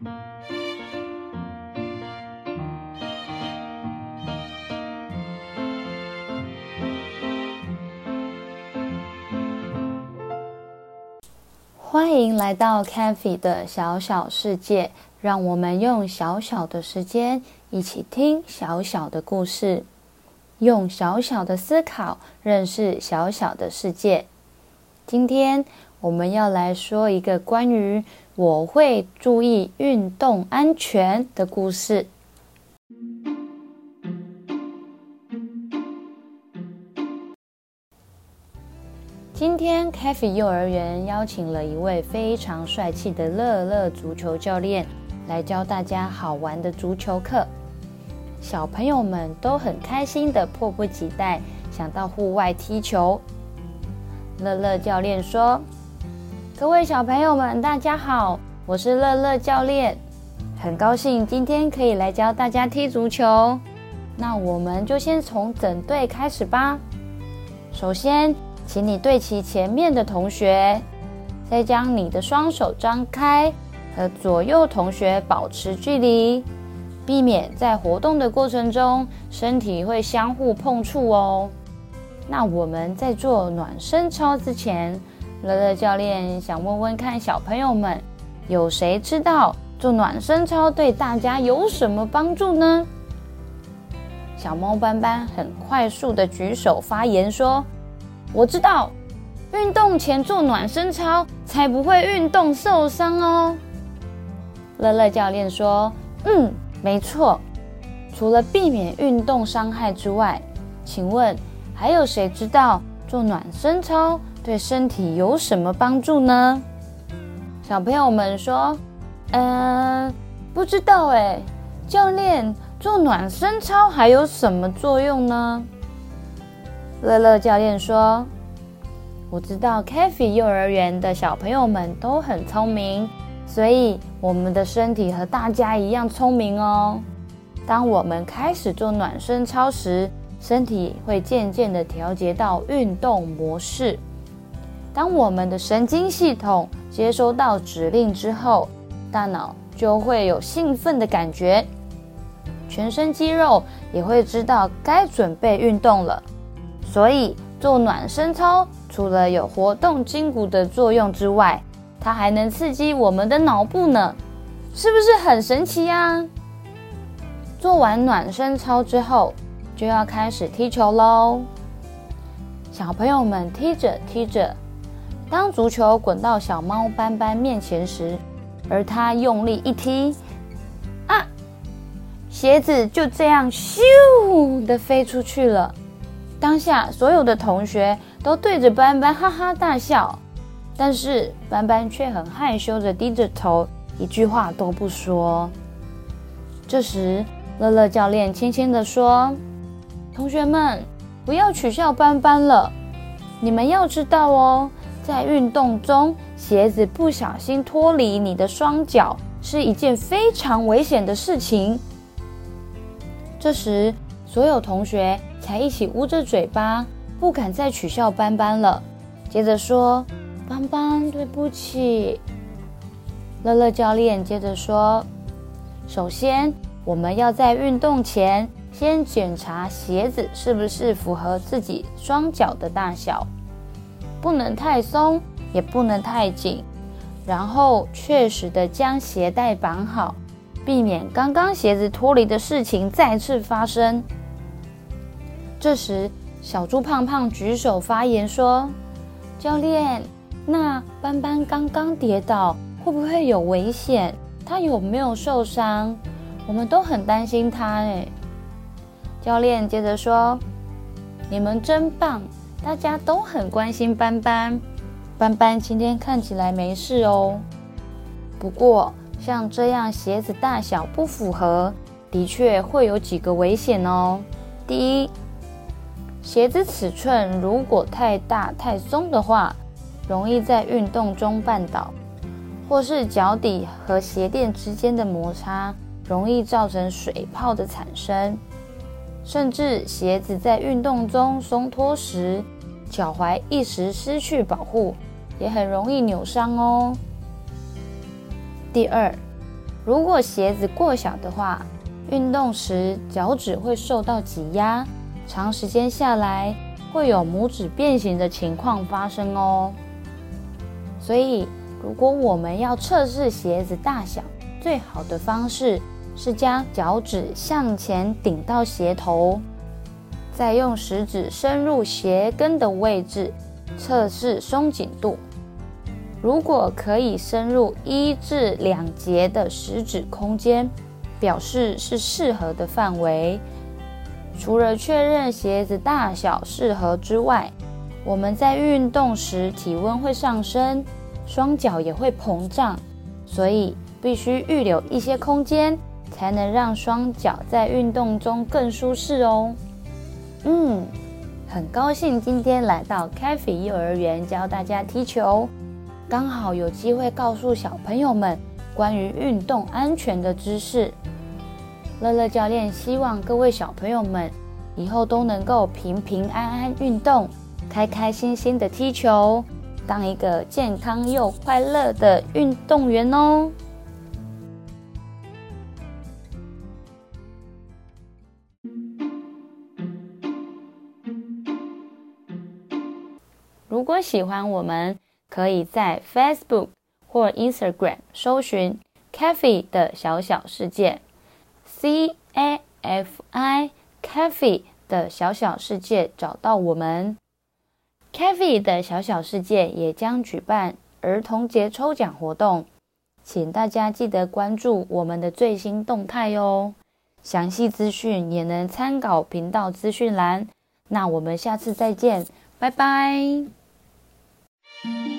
欢迎来到 c a f e 的小小世界，让我们用小小的时间一起听小小的故事，用小小的思考认识小小的世界。今天我们要来说一个关于我会注意运动安全的故事。今天 c a f e 幼儿园邀请了一位非常帅气的乐乐足球教练来教大家好玩的足球课。小朋友们都很开心的，迫不及待想到户外踢球。乐乐教练说：“各位小朋友们，大家好，我是乐乐教练，很高兴今天可以来教大家踢足球。那我们就先从整队开始吧。首先。”请你对齐前面的同学，再将你的双手张开，和左右同学保持距离，避免在活动的过程中身体会相互碰触哦。那我们在做暖身操之前，乐乐教练想问问看小朋友们，有谁知道做暖身操对大家有什么帮助呢？小猫斑斑很快速的举手发言说。我知道，运动前做暖身操才不会运动受伤哦。乐乐教练说：“嗯，没错。除了避免运动伤害之外，请问还有谁知道做暖身操对身体有什么帮助呢？”小朋友们说：“嗯，不知道哎。教练，做暖身操还有什么作用呢？”乐乐教练说：“我知道 c a f e 幼儿园的小朋友们都很聪明，所以我们的身体和大家一样聪明哦。当我们开始做暖身操时，身体会渐渐的调节到运动模式。当我们的神经系统接收到指令之后，大脑就会有兴奋的感觉，全身肌肉也会知道该准备运动了。”所以做暖身操，除了有活动筋骨的作用之外，它还能刺激我们的脑部呢，是不是很神奇呀？做完暖身操之后，就要开始踢球喽。小朋友们踢着踢着，当足球滚到小猫斑斑面前时，而它用力一踢，啊，鞋子就这样咻的飞出去了。当下，所有的同学都对着斑斑哈哈大笑，但是斑斑却很害羞的低着头，一句话都不说。这时，乐乐教练轻轻的说：“同学们，不要取笑斑斑了。你们要知道哦，在运动中，鞋子不小心脱离你的双脚是一件非常危险的事情。”这时，所有同学。才一起捂着嘴巴，不敢再取笑斑斑了。接着说：“斑斑，对不起。”乐乐教练接着说：“首先，我们要在运动前先检查鞋子是不是符合自己双脚的大小，不能太松，也不能太紧。然后，确实的将鞋带绑好，避免刚刚鞋子脱离的事情再次发生。”这时，小猪胖胖举手发言说：“教练，那斑斑刚刚跌倒，会不会有危险？他有没有受伤？我们都很担心他。”哎，教练接着说：“你们真棒，大家都很关心斑斑。斑斑今天看起来没事哦。不过，像这样鞋子大小不符合，的确会有几个危险哦。第一。”鞋子尺寸如果太大太松的话，容易在运动中绊倒，或是脚底和鞋垫之间的摩擦，容易造成水泡的产生。甚至鞋子在运动中松脱时，脚踝一时失去保护，也很容易扭伤哦。第二，如果鞋子过小的话，运动时脚趾会受到挤压，长时间下来会有拇指变形的情况发生哦。所以，如果我们要测试鞋子大小，最好的方式是将脚趾向前顶到鞋头，再用食指深入鞋跟的位置测试松紧度。如果可以深入一至两节的食指空间，表示是适合的范围。除了确认鞋子大小适合之外，我们在运动时体温会上升，双脚也会膨胀，所以必须预留一些空间，才能让双脚在运动中更舒适哦。嗯，很高兴今天来到 c a f e 幼儿园教大家踢球。刚好有机会告诉小朋友们关于运动安全的知识。乐乐教练希望各位小朋友们以后都能够平平安安运动，开开心心的踢球，当一个健康又快乐的运动员哦。如果喜欢我们，可以在 Facebook 或 Instagram 搜寻 “Cafe 的小小世界 ”，C A F I Cafe 的小小世界找到我们。Cafe 的小小世界也将举办儿童节抽奖活动，请大家记得关注我们的最新动态哦。详细资讯也能参考频道资讯栏。那我们下次再见，拜拜。Thank you.